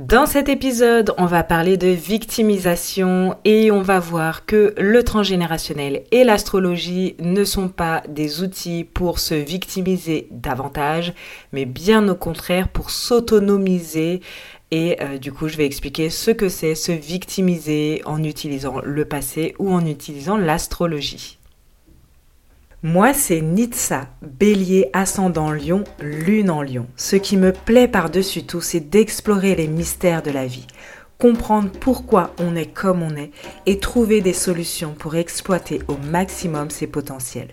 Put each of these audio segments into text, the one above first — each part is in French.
Dans cet épisode, on va parler de victimisation et on va voir que le transgénérationnel et l'astrologie ne sont pas des outils pour se victimiser davantage, mais bien au contraire pour s'autonomiser. Et euh, du coup, je vais expliquer ce que c'est se victimiser en utilisant le passé ou en utilisant l'astrologie. Moi, c'est Nitsa, bélier ascendant lion, lune en lion. Ce qui me plaît par-dessus tout, c'est d'explorer les mystères de la vie, comprendre pourquoi on est comme on est et trouver des solutions pour exploiter au maximum ses potentiels.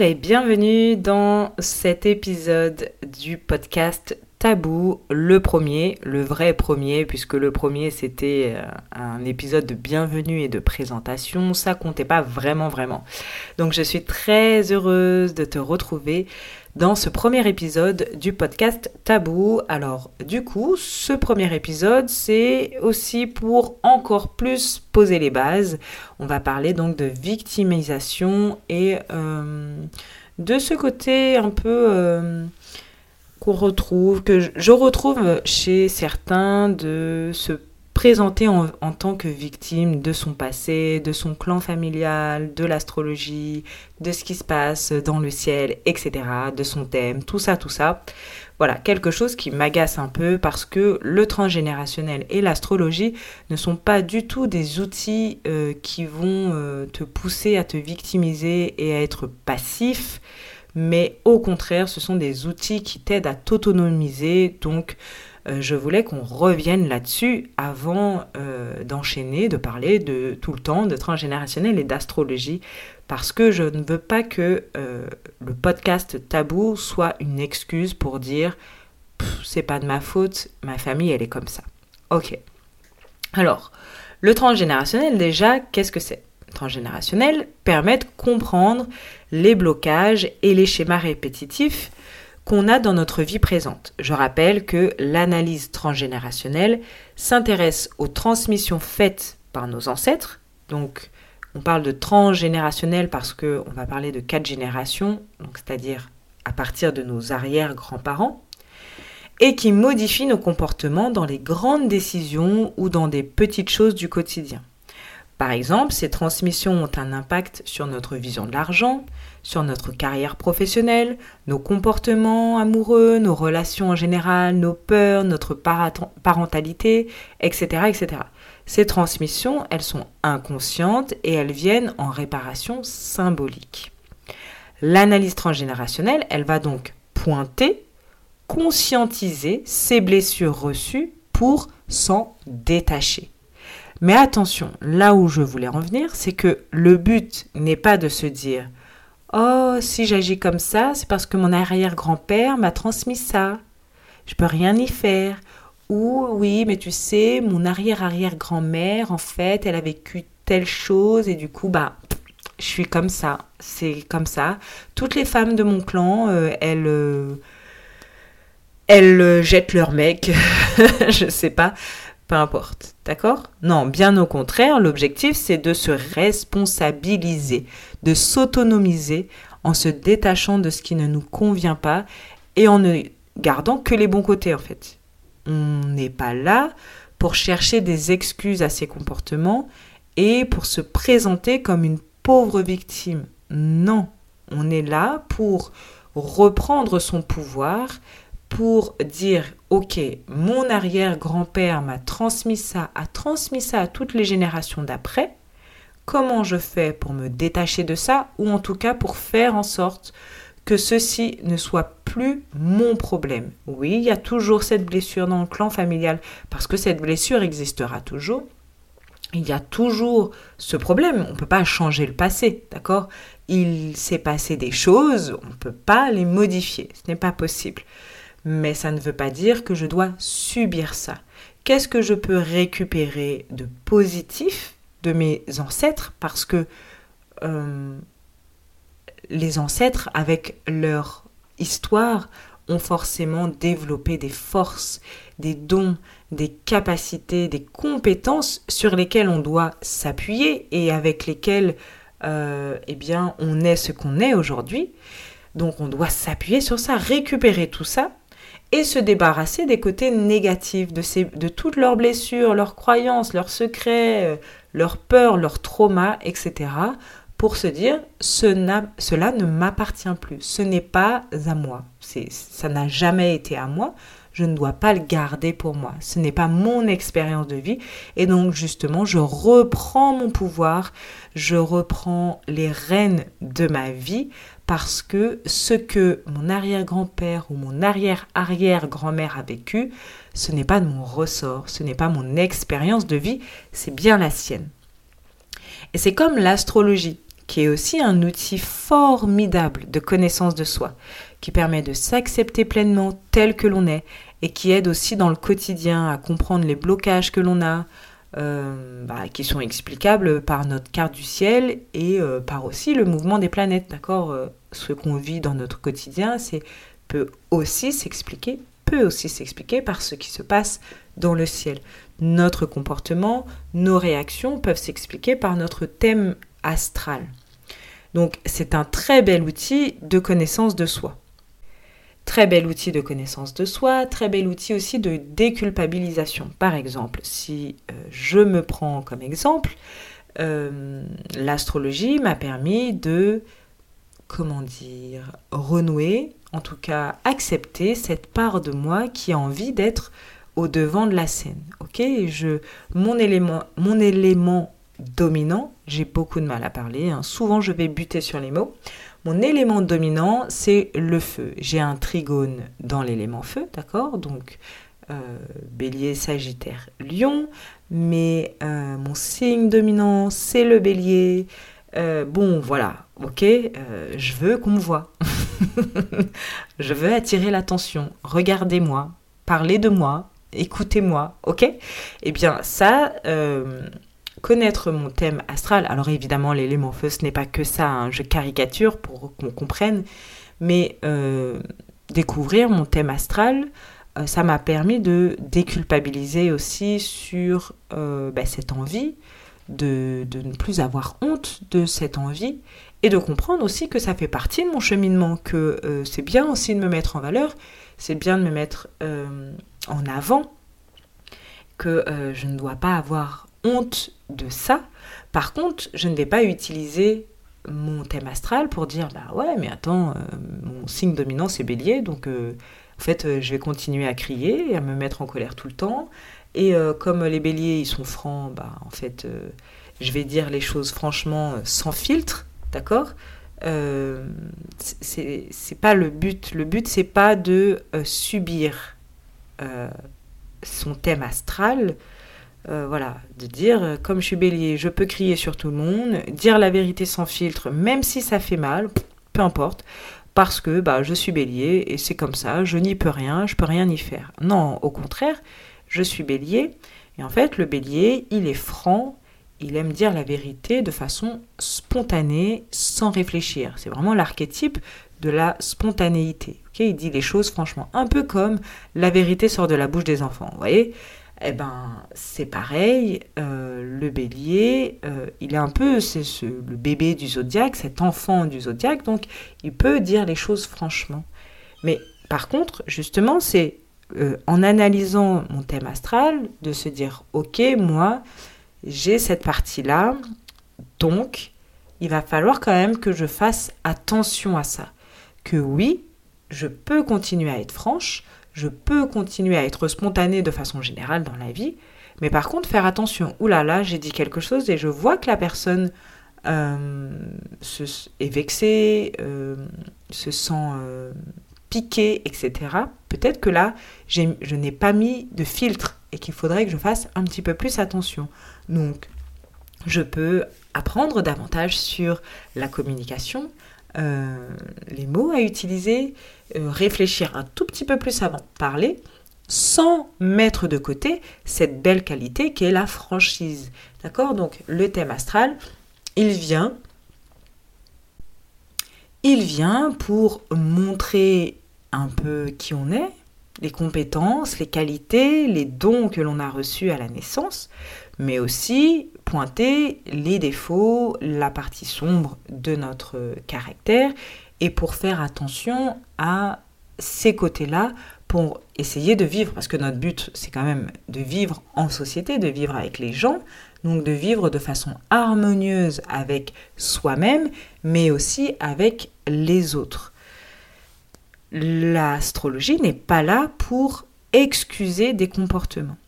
Et bienvenue dans cet épisode du podcast Tabou, le premier, le vrai premier, puisque le premier c'était euh, un épisode de bienvenue et de présentation, ça comptait pas vraiment vraiment. Donc je suis très heureuse de te retrouver dans ce premier épisode du podcast Tabou. Alors du coup, ce premier épisode, c'est aussi pour encore plus poser les bases. On va parler donc de victimisation et euh, de ce côté un peu euh, qu'on retrouve, que je retrouve chez certains de se présenter en, tant que victime de son passé, de son clan familial, de l'astrologie, de ce qui se passe dans le ciel, etc., de son thème, tout ça, tout ça. Voilà, quelque chose qui m'agace un peu parce que le transgénérationnel et l'astrologie ne sont pas du tout des outils euh, qui vont euh, te pousser à te victimiser et à être passif, mais au contraire, ce sont des outils qui t'aident à t'autonomiser, donc je voulais qu'on revienne là-dessus avant euh, d'enchaîner, de parler de tout le temps de transgénérationnel et d'astrologie, parce que je ne veux pas que euh, le podcast tabou soit une excuse pour dire c'est pas de ma faute, ma famille elle est comme ça. Ok. Alors, le transgénérationnel déjà, qu'est-ce que c'est? Transgénérationnel permet de comprendre les blocages et les schémas répétitifs qu'on a dans notre vie présente. Je rappelle que l'analyse transgénérationnelle s'intéresse aux transmissions faites par nos ancêtres. Donc, on parle de transgénérationnel parce qu'on va parler de quatre générations, c'est-à-dire à partir de nos arrière-grands-parents, et qui modifient nos comportements dans les grandes décisions ou dans des petites choses du quotidien. Par exemple, ces transmissions ont un impact sur notre vision de l'argent, sur notre carrière professionnelle, nos comportements amoureux, nos relations en général, nos peurs, notre parentalité, etc., etc. Ces transmissions, elles sont inconscientes et elles viennent en réparation symbolique. L'analyse transgénérationnelle, elle va donc pointer, conscientiser ces blessures reçues pour s'en détacher. Mais attention, là où je voulais en venir, c'est que le but n'est pas de se dire Oh, si j'agis comme ça, c'est parce que mon arrière-grand-père m'a transmis ça. Je peux rien y faire. Ou oui, mais tu sais, mon arrière-arrière-grand-mère, en fait, elle a vécu telle chose et du coup, bah, je suis comme ça. C'est comme ça. Toutes les femmes de mon clan, euh, elles, euh, elles euh, jettent leur mec. je sais pas peu importe, d'accord? Non, bien au contraire, l'objectif c'est de se responsabiliser, de s'autonomiser en se détachant de ce qui ne nous convient pas et en ne gardant que les bons côtés en fait. On n'est pas là pour chercher des excuses à ces comportements et pour se présenter comme une pauvre victime. Non, on est là pour reprendre son pouvoir, pour dire, OK, mon arrière-grand-père m'a transmis ça, a transmis ça à toutes les générations d'après, comment je fais pour me détacher de ça, ou en tout cas pour faire en sorte que ceci ne soit plus mon problème? Oui, il y a toujours cette blessure dans le clan familial, parce que cette blessure existera toujours, il y a toujours ce problème. On ne peut pas changer le passé, d'accord? Il s'est passé des choses, on ne peut pas les modifier. Ce n'est pas possible. Mais ça ne veut pas dire que je dois subir ça. Qu'est-ce que je peux récupérer de positif de mes ancêtres Parce que euh, les ancêtres, avec leur histoire, ont forcément développé des forces, des dons, des capacités, des compétences sur lesquelles on doit s'appuyer et avec lesquelles euh, eh bien, on est ce qu'on est aujourd'hui. Donc on doit s'appuyer sur ça, récupérer tout ça et se débarrasser des côtés négatifs, de, toutes leurs blessures, leurs croyances, leurs secrets, euh, leurs peurs, leurs traumas, etc. pour se dire ce cela ne m'appartient plus, ce n'est pas à moi, ça n'a jamais été à moi, je ne dois pas le garder pour moi. Ce n'est pas mon expérience de vie. Et donc justement, je reprends mon pouvoir, je reprends les rênes de ma vie parce que ce que mon arrière-grand-père ou mon arrière-arrière-grand-mère a vécu, ce n'est pas de mon ressort, ce n'est pas mon expérience de vie, c'est bien la sienne. Et c'est comme l'astrologie, qui est aussi un outil formidable de connaissance de soi, qui permet de s'accepter pleinement tel que l'on est et qui aide aussi dans le quotidien à comprendre les blocages que l'on a, euh, bah, qui sont explicables par notre carte du ciel et euh, par aussi le mouvement des planètes, d'accord euh, Ce qu'on vit dans notre quotidien, c'est peut aussi s'expliquer, peut aussi s'expliquer par ce qui se passe dans le ciel. Notre comportement, nos réactions peuvent s'expliquer par notre thème astral. Donc c'est un très bel outil de connaissance de soi. Très bel outil de connaissance de soi, très bel outil aussi de déculpabilisation. Par exemple, si euh, je me prends comme exemple, euh, l'astrologie m'a permis de, comment dire, renouer, en tout cas accepter cette part de moi qui a envie d'être au devant de la scène. Ok, je, mon élément, mon élément dominant, j'ai beaucoup de mal à parler. Hein. Souvent, je vais buter sur les mots. Mon élément dominant, c'est le feu. J'ai un trigone dans l'élément feu, d'accord? Donc, euh, bélier, sagittaire, lion. Mais euh, mon signe dominant, c'est le bélier. Euh, bon, voilà, ok, je veux qu'on me voit. je veux attirer l'attention. Regardez-moi, parlez de moi, écoutez-moi, ok? Eh bien, ça, connaître mon thème astral. Alors évidemment, l'élément feu, ce n'est pas que ça, hein. je caricature pour qu'on comprenne, mais euh, découvrir mon thème astral, euh, ça m'a permis de déculpabiliser aussi sur euh, bah, cette envie, de, de, ne plus avoir honte de cette envie, et de comprendre aussi que ça fait partie de mon cheminement, que c'est bien aussi de me mettre en valeur, c'est bien de me mettre en avant, que je ne dois pas avoir honte de ça. Par contre, je ne vais pas utiliser mon thème astral pour dire bah ouais mais attends euh, mon signe dominant c'est bélier donc euh, en fait euh, je vais continuer à crier et à me mettre en colère tout le temps. Et comme les béliers ils sont francs bah en fait je vais dire les choses franchement sans filtre d'accord? C'est pas le but. Le but c'est pas de subir son thème astral euh, voilà, de dire, euh, comme je suis bélier, je peux crier sur tout le monde, dire la vérité sans filtre, même si ça fait mal, peu importe, parce que bah, je suis bélier et c'est comme ça, je n'y peux rien, je peux rien y faire. Non, au contraire, je suis bélier, et en fait, le bélier, il est franc, il aime dire la vérité de façon spontanée, sans réfléchir. C'est vraiment l'archétype de la spontanéité. il dit les choses franchement, un peu comme la vérité sort de la bouche des enfants. Vous voyez? Eh ben, c'est pareil, euh, le bélier, euh, il est un peu c'est ce, le bébé du zodiaque, cet enfant du zodiaque, donc il peut dire les choses franchement. Mais par contre, justement, c'est euh, en analysant mon thème astral de se dire, ok, moi, j'ai cette partie-là, donc il va falloir quand même que je fasse attention à ça. Que oui, je peux continuer à être franche, je peux continuer à être spontanée de façon générale dans la vie, mais par contre faire attention, oulala, là là, j'ai dit quelque chose et je vois que la personne euh, est vexée, euh, se sent euh, piquée, etc. Peut-être que là, je n'ai pas mis de filtre et qu'il faudrait que je fasse un petit peu plus attention. Donc, je peux apprendre davantage sur la communication, les mots à utiliser, euh, réfléchir un tout petit peu plus avant de parler, sans mettre de côté cette belle qualité qui est la franchise. D'accord? Donc le thème astral, il vient il vient pour montrer un peu qui on est, les compétences, les qualités, les dons que l'on a reçus à la naissance, mais aussi pointer les défauts, la partie sombre de notre caractère, et pour faire attention à ces côtés-là pour essayer de vivre, parce que notre but, c'est quand même de vivre en société, de vivre avec les gens, donc de vivre de façon harmonieuse avec soi-même, mais aussi avec les autres. L'astrologie n'est pas là pour excuser des comportements.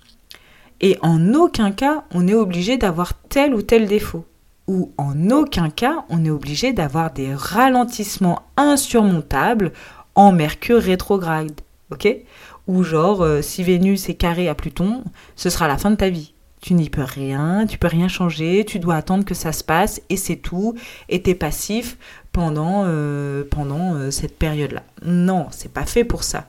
Et en aucun cas, on est obligé d'avoir tel ou tel défaut. Ou en aucun cas, on est obligé d'avoir des ralentissements insurmontables en Mercure rétrograde. Ou genre, euh, si Vénus est carré à Pluton, ce sera la fin de ta vie. Tu n'y peux rien, tu peux rien changer, tu dois attendre que ça se passe et c'est tout. Et t'es passif pendant, euh, pendant euh, cette période-là. Non, c'est pas fait pour ça.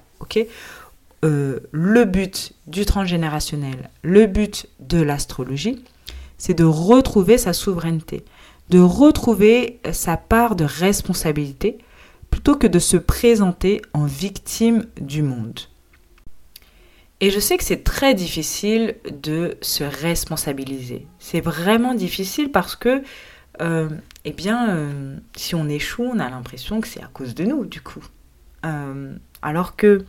Euh, Le but du transgénérationnel, le but de l'astrologie, c'est de retrouver sa souveraineté, de retrouver sa part de responsabilité plutôt que de se présenter en victime du monde. Et je sais que c'est très difficile de se responsabiliser. C'est vraiment difficile parce que, euh, eh bien, euh, si on échoue, on a l'impression que c'est à cause de nous, du coup. Euh, alors que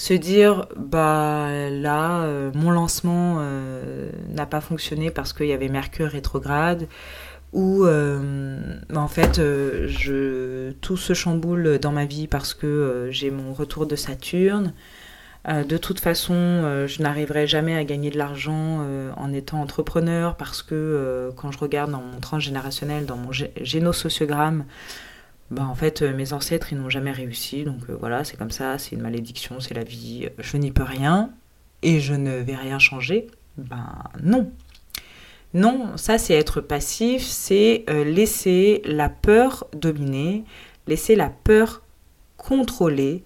se dire, bah là, mon lancement n'a pas fonctionné parce qu'il y avait Mercure rétrograde, ou bah, en fait, je, tout se chamboule dans ma vie parce que j'ai mon retour de Saturne. Euh, de toute façon, euh, je n'arriverai jamais à gagner de l'argent euh, en étant entrepreneur parce que quand je regarde dans mon transgénérationnel, dans mon génosociogramme, bah, en fait, mes ancêtres, ils n'ont jamais réussi. Donc voilà, c'est comme ça, c'est une malédiction, c'est la vie, je n'y peux rien et je ne vais rien changer. Ben non. Non, ça c'est être passif, c'est laisser la peur dominer, laisser la peur contrôler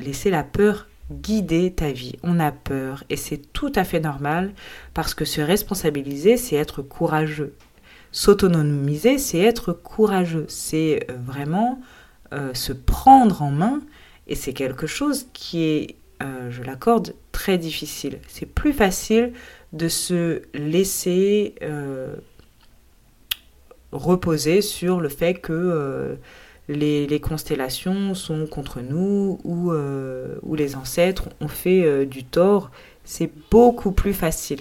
laisser la peur guider ta vie. On a peur et c'est tout à fait normal parce que se responsabiliser, c'est être courageux. S'autonomiser, c'est être courageux. C'est euh, vraiment euh, se prendre en main et c'est quelque chose qui est, euh, je l'accorde, très difficile. C'est plus facile de se laisser reposer sur le fait que les, constellations sont contre nous ou, les ancêtres ont fait du tort, c'est beaucoup plus facile.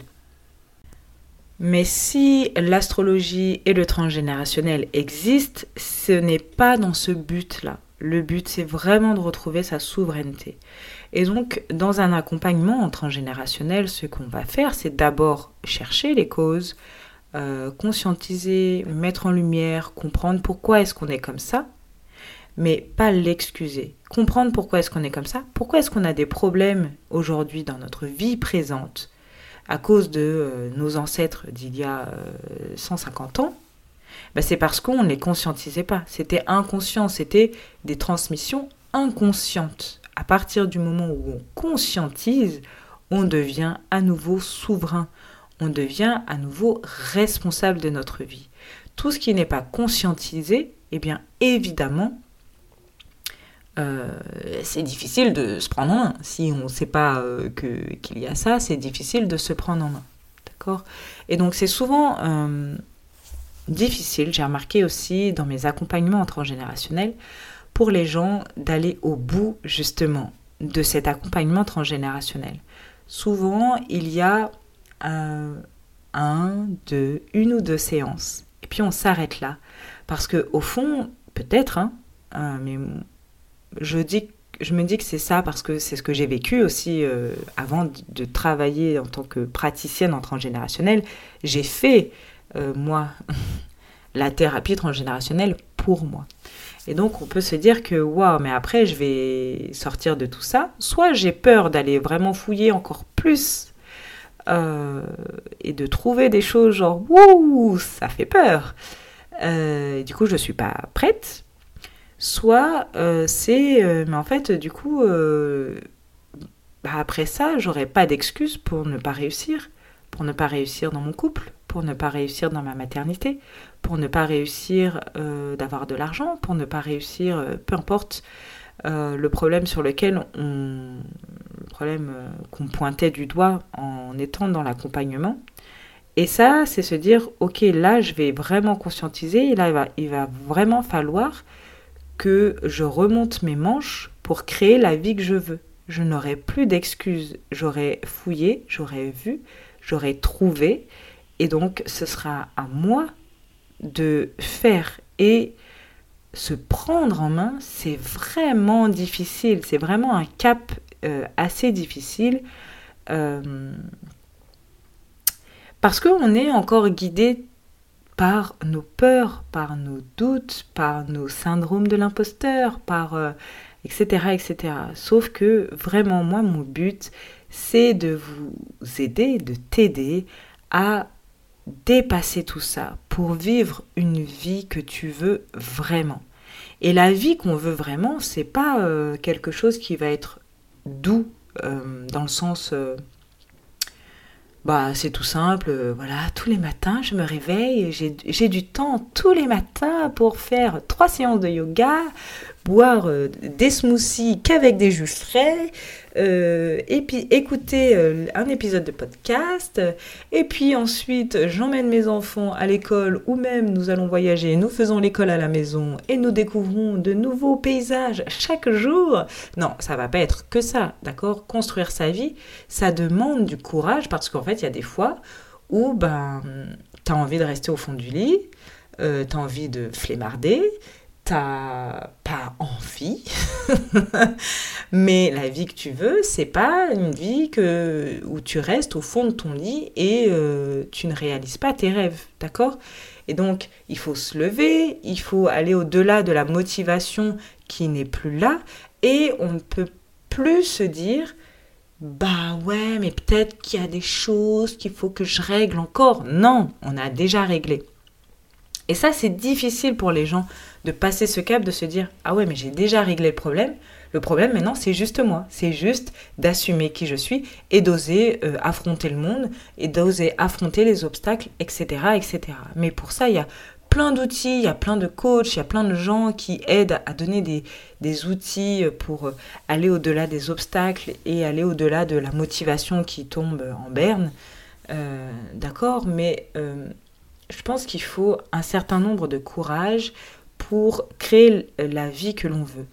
Mais si l'astrologie et le transgénérationnel existent, ce n'est pas dans ce but-là. Le but, c'est vraiment de retrouver sa souveraineté. Et donc, dans un accompagnement en transgénérationnel, ce qu'on va faire, c'est d'abord chercher les causes, euh, conscientiser, mettre en lumière, comprendre pourquoi est-ce qu'on est comme ça, mais pas l'excuser. Comprendre pourquoi est-ce qu'on est comme ça, pourquoi est-ce qu'on a des problèmes aujourd'hui dans notre vie présente à cause de euh, nos ancêtres d'il y a 150 euh, ans, bah, c'est parce qu'on ne les conscientisait pas. C'était inconscient, c'était des transmissions inconscientes. À partir du moment où on conscientise, on devient à nouveau souverain, on devient à nouveau responsable de notre vie. Tout ce qui n'est pas conscientisé, eh bien évidemment, euh, c'est difficile de se prendre en main. Si on ne sait pas euh, qu'il y a ça, c'est difficile de se prendre en main. D'accord? Et donc c'est souvent euh, difficile, j'ai remarqué aussi dans mes accompagnements transgénérationnels, pour les gens d'aller au bout justement de cet accompagnement transgénérationnel. Souvent, il y a un, deux, une ou deux séances. Et puis on s'arrête là. Parce que au fond, peut-être, hein, mais je, dis, je me dis que c'est ça parce que c'est ce que j'ai vécu aussi euh, avant de, travailler en tant que praticienne en transgénérationnel. J'ai fait, euh, moi, la thérapie transgénérationnelle pour moi. Et donc, on peut se dire que, waouh, mais après, je vais sortir de tout ça. Soit j'ai peur d'aller vraiment fouiller encore plus euh, et de trouver des choses genre wouh, ça fait peur. Du coup, je suis pas prête. Soit euh, c'est, mais en fait, du coup, bah, après ça, j'aurais pas d'excuse pour ne pas réussir, pour ne pas réussir dans mon couple, pour ne pas réussir dans ma maternité, pour ne pas réussir d'avoir de l'argent, pour ne pas réussir, peu importe le problème sur lequel on, problème euh, qu'on pointait du doigt en étant dans l'accompagnement. Et ça, c'est se dire, ok, là, je vais vraiment conscientiser, là, il va, il va vraiment falloir je remonte mes manches pour créer la vie que je veux. Je n'aurai plus d'excuses. J'aurai fouillé, j'aurai vu, j'aurai trouvé, et donc ce sera à moi de faire. Et se prendre en main, c'est vraiment difficile. C'est vraiment un cap euh, assez difficile euh, parce qu'on est encore guidé par nos peurs, par nos doutes, par nos syndromes de l'imposteur, par etc., euh, etc. Sauf que vraiment, moi, mon but, c'est de vous aider, de t'aider à dépasser tout ça pour vivre une vie que tu veux vraiment. Et la vie qu'on veut vraiment, c'est pas quelque chose qui va être doux euh, dans le sens euh, bah c'est tout simple euh, voilà tous les matins je me réveille j'ai du temps tous les matins pour faire trois séances de yoga boire des smoothies qu'avec des jus frais euh, et puis écouter euh, un épisode de podcast, et puis ensuite j'emmène mes enfants à l'école ou même nous allons voyager, nous faisons l'école à la maison et nous découvrons de nouveaux paysages chaque jour. Non, ça va pas être que ça, d'accord? Construire sa vie, ça demande du courage parce qu'en fait il y a des fois où ben t'as envie de rester au fond du lit, euh, t'as envie de flémarder, t'as pas envie, mais la vie que tu veux, c'est pas une vie que, où tu restes au fond de ton lit et euh, tu ne réalises pas tes rêves, d'accord? Et donc, il faut se lever, il faut aller au-delà de la motivation qui n'est plus là et on ne peut plus se dire bah ouais, mais peut-être qu'il y a des choses qu'il faut que je règle encore. Non, on a déjà réglé. Et ça, c'est difficile pour les gens de passer ce cap, de se dire Ah ouais, mais j'ai déjà réglé le problème. Le problème maintenant, c'est juste moi. C'est juste d'assumer qui je suis et d'oser euh, affronter le monde et d'oser affronter les obstacles, etc., etc. Mais pour ça, il y a plein d'outils, il y a plein de coachs, il y a plein de gens qui aident à donner des, outils pour aller au-delà des obstacles et aller au-delà de la motivation qui tombe en berne. Euh, d'accord Mais euh, je pense qu'il faut un certain nombre de courage pour créer la vie que l'on veut.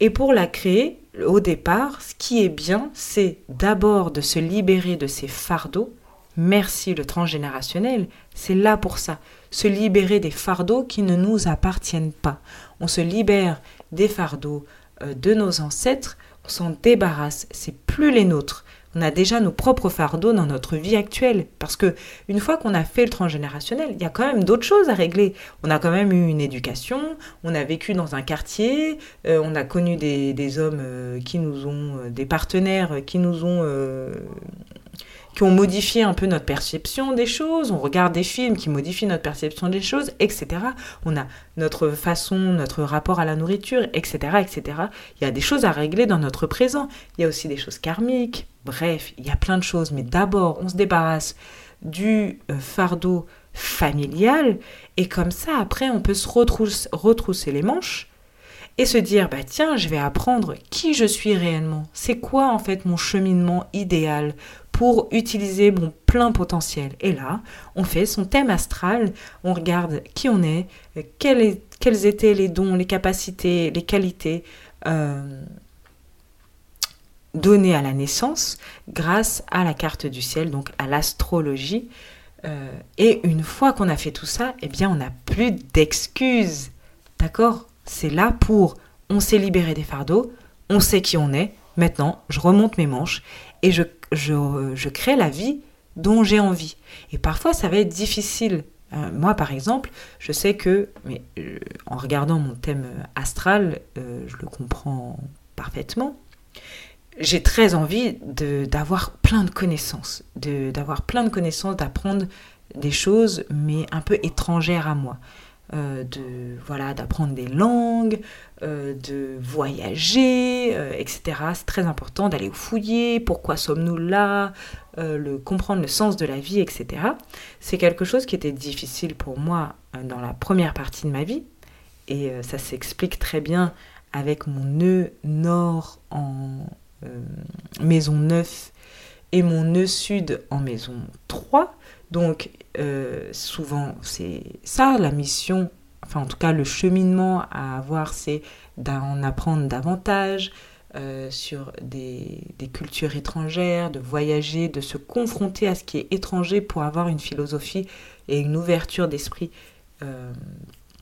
Et pour la créer, au départ, ce qui est bien, c'est d'abord de se libérer de ces fardeaux. Merci le transgénérationnel, c'est là pour ça. Se libérer des fardeaux qui ne nous appartiennent pas. On se libère des fardeaux euh, de nos ancêtres, on s'en débarrasse, c'est plus les nôtres on a déjà nos propres fardeaux dans notre vie actuelle. Parce que une fois qu'on a fait le transgénérationnel, il y a quand même d'autres choses à régler. On a quand même eu une éducation, on a vécu dans un quartier, euh, on a connu des, hommes euh, qui nous ont, euh, des partenaires qui nous ont qui ont modifié un peu notre perception des choses, on regarde des films qui modifient notre perception des choses, etc. On a notre façon, notre rapport à la nourriture, etc., etc. Il y a des choses à régler dans notre présent. Il y a aussi des choses karmiques. Bref, il y a plein de choses. Mais d'abord, on se débarrasse du euh, fardeau familial et comme ça, après, on peut se retrousser les manches et se dire bah tiens, je vais apprendre qui je suis réellement. C'est quoi en fait mon cheminement idéal pour utiliser mon plein potentiel? Et là, on fait son thème astral, on regarde qui on est, quels, étaient les dons, les capacités, les qualités euh, données à la naissance grâce à la carte du ciel, donc à l'astrologie. Euh, et une fois qu'on a fait tout ça, eh bien, on n'a plus d'excuses. D'accord? C'est là pour on s'est libéré des fardeaux, on sait qui on est. Maintenant, je remonte mes manches et je je, crée la vie dont j'ai envie. Et parfois, ça va être difficile. Euh, moi, par exemple, je sais que, mais euh, en regardant mon thème astral, je le comprends parfaitement. J'ai très envie d'avoir plein de connaissances, d'avoir plein de connaissances, d'apprendre des choses, mais un peu étrangères à moi. Euh, de voilà d'apprendre des langues, euh, de voyager, euh, etc. C'est très important d'aller fouiller, pourquoi sommes-nous là, le, comprendre le sens de la vie, etc. C'est quelque chose qui était difficile pour moi dans la première partie de ma vie, et ça s'explique très bien avec mon nœud nord en maison 9 et mon nœud sud en maison 3. Donc euh, souvent c'est ça la mission, enfin en tout cas le cheminement à avoir, c'est d'en apprendre davantage euh, sur des, cultures étrangères, de voyager, de se confronter à ce qui est étranger pour avoir une philosophie et une ouverture d'esprit euh,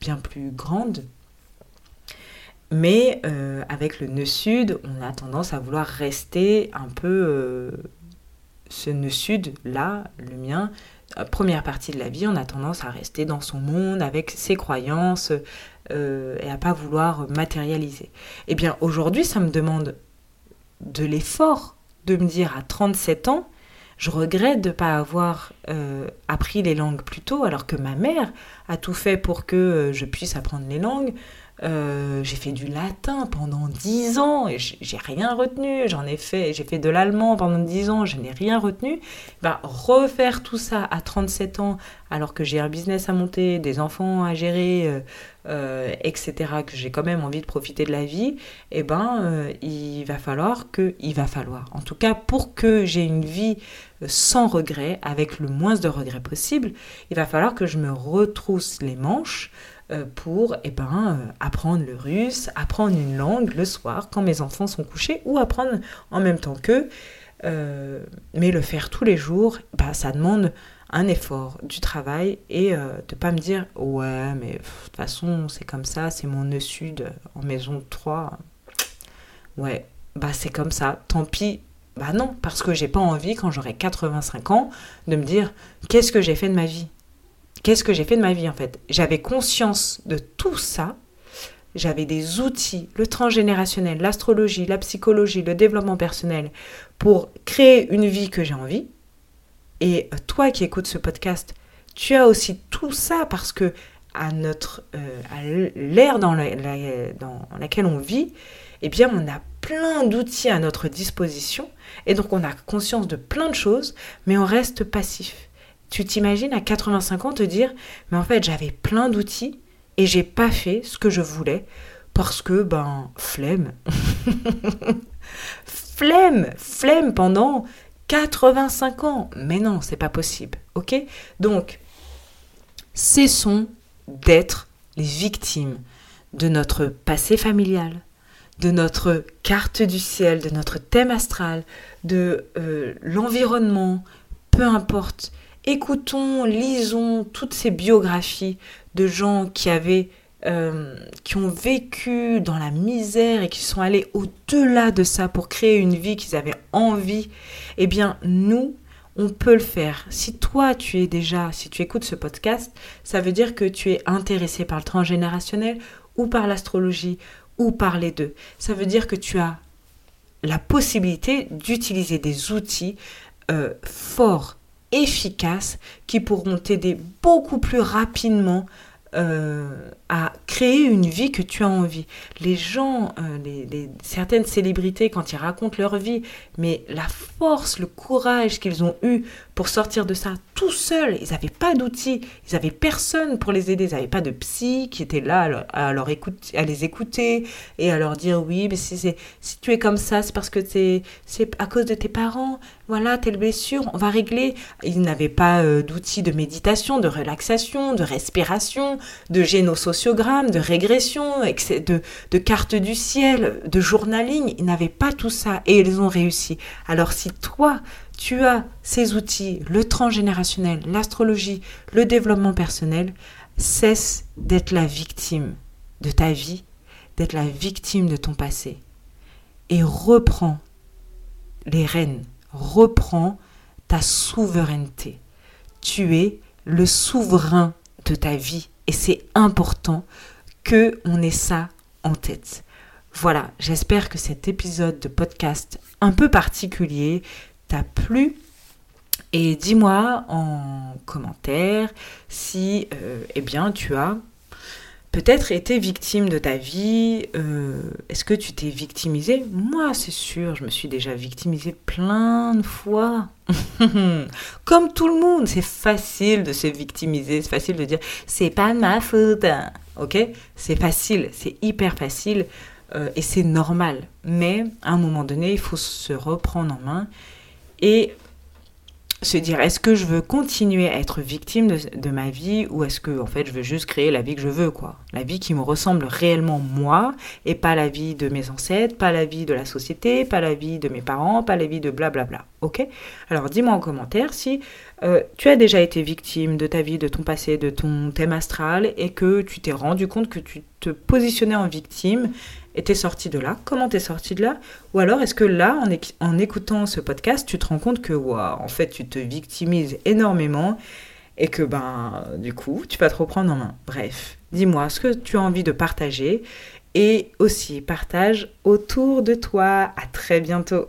bien plus grande. Mais avec le nœud sud, on a tendance à vouloir rester un peu ce nœud sud, là, le mien, euh, première partie de la vie, on a tendance à rester dans son monde avec ses croyances euh, et à pas vouloir matérialiser. Eh bien, aujourd'hui, ça me demande de l'effort de me dire à 37 ans, je regrette de ne pas avoir euh, appris les langues plus tôt, alors que ma mère a tout fait pour que je puisse apprendre les langues. Euh, j'ai fait du latin pendant 10 ans et j'ai rien retenu. J'en ai fait, j'ai fait de l'allemand pendant 10 ans, je n'ai rien retenu. Ben, refaire tout ça à 37 ans, alors que j'ai un business à monter, des enfants à gérer, euh, euh, etc., que j'ai quand même envie de profiter de la vie, eh ben, il va falloir que, il va falloir, en tout cas, pour que j'ai une vie sans regret, avec le moins de regrets possible, il va falloir que je me retrousse les manches pour eh ben, euh, apprendre le russe, apprendre une langue le soir quand mes enfants sont couchés ou apprendre en même temps qu'eux. Euh, mais le faire tous les jours, bah, ça demande un effort, du travail et de pas me dire ouais mais de toute façon c'est comme ça, c'est mon nœud sud en maison 3. Ouais, bah c'est comme ça, tant pis. Bah non, parce que j'ai pas envie quand j'aurai 85 ans de me dire qu'est-ce que j'ai fait de ma vie? Qu'est-ce que j'ai fait de ma vie en fait? J'avais conscience de tout ça. J'avais des outils, le transgénérationnel, l'astrologie, la psychologie, le développement personnel pour créer une vie que j'ai envie. Et toi qui écoutes ce podcast, tu as aussi tout ça parce que à notre euh, l'ère dans, dans laquelle on vit, eh bien on a plein d'outils à notre disposition et donc on a conscience de plein de choses, mais on reste passif. Tu t'imagines à 85 ans te dire, mais en fait j'avais plein d'outils et j'ai pas fait ce que je voulais parce que, ben, flemme. flemme, flemme pendant 85 ans. Mais non, c'est pas possible, ok? Donc, cessons d'être les victimes de notre passé familial, de notre carte du ciel, de notre thème astral, de euh, l'environnement, peu importe écoutons, lisons toutes ces biographies de gens qui avaient euh, qui ont vécu dans la misère et qui sont allés au-delà de ça pour créer une vie qu'ils avaient envie, eh bien nous, on peut le faire. Si toi tu es déjà, si tu écoutes ce podcast, ça veut dire que tu es intéressé par le transgénérationnel ou par l'astrologie ou par les deux. Ça veut dire que tu as la possibilité d'utiliser des outils euh, forts efficaces qui pourront t'aider beaucoup plus rapidement euh, à créer une vie que tu as envie. Les gens, euh, certaines célébrités, quand ils racontent leur vie, mais la force, le courage qu'ils ont eu pour sortir de ça tout seuls, ils n'avaient pas d'outils, ils n'avaient personne pour les aider, ils n'avaient pas de psy qui était là à, leur à les écouter et à leur dire oui, mais si, si tu es comme ça, c'est parce que c'est à cause de tes parents, voilà, telle blessure, on va régler. Ils n'avaient pas euh, d'outils de méditation, de relaxation, de respiration, de génosociogramme, de régression, de, de carte du ciel, de journaling. Ils n'avaient pas tout ça et ils ont réussi. Alors si toi, tu as ces outils, le transgénérationnel, l'astrologie, le développement personnel, cesse d'être la victime de ta vie, d'être la victime de ton passé et reprends les rênes, reprends ta souveraineté. Tu es le souverain de ta vie et c'est important que on ait ça en tête. Voilà, j'espère que cet épisode de podcast un peu particulier t'a plu. Et dis-moi en commentaire si euh, eh bien, tu as peut-être été victime de ta vie. Euh, est-ce que tu t'es victimisé Moi, c'est sûr, je me suis déjà victimisée plein de fois. Comme tout le monde, c'est facile de se victimiser, c'est facile de dire c'est pas ma faute. Ok? C'est facile, c'est hyper facile euh, et c'est normal. Mais à un moment donné, il faut se reprendre en main et se dire est-ce que je veux continuer à être victime de, ma vie ou est-ce que en fait je veux juste créer la vie que je veux quoi. La vie qui me ressemble réellement moi et pas la vie de mes ancêtres pas la vie de la société pas la vie de mes parents pas la vie de blablabla. Ok? Alors dis-moi en commentaire si euh, tu as déjà été victime de ta vie de ton passé de ton thème astral et que tu t'es rendu compte que tu te positionnais en victime et t'es sorti de là Comment t'es sorti de là? Ou alors est-ce que là, en, en, écoutant ce podcast, tu te rends compte que, waouh, en fait, tu te victimises énormément et que, ben, du coup, tu vas te reprendre en main. Bref, dis-moi ce que tu as envie de partager et aussi partage autour de toi. À très bientôt.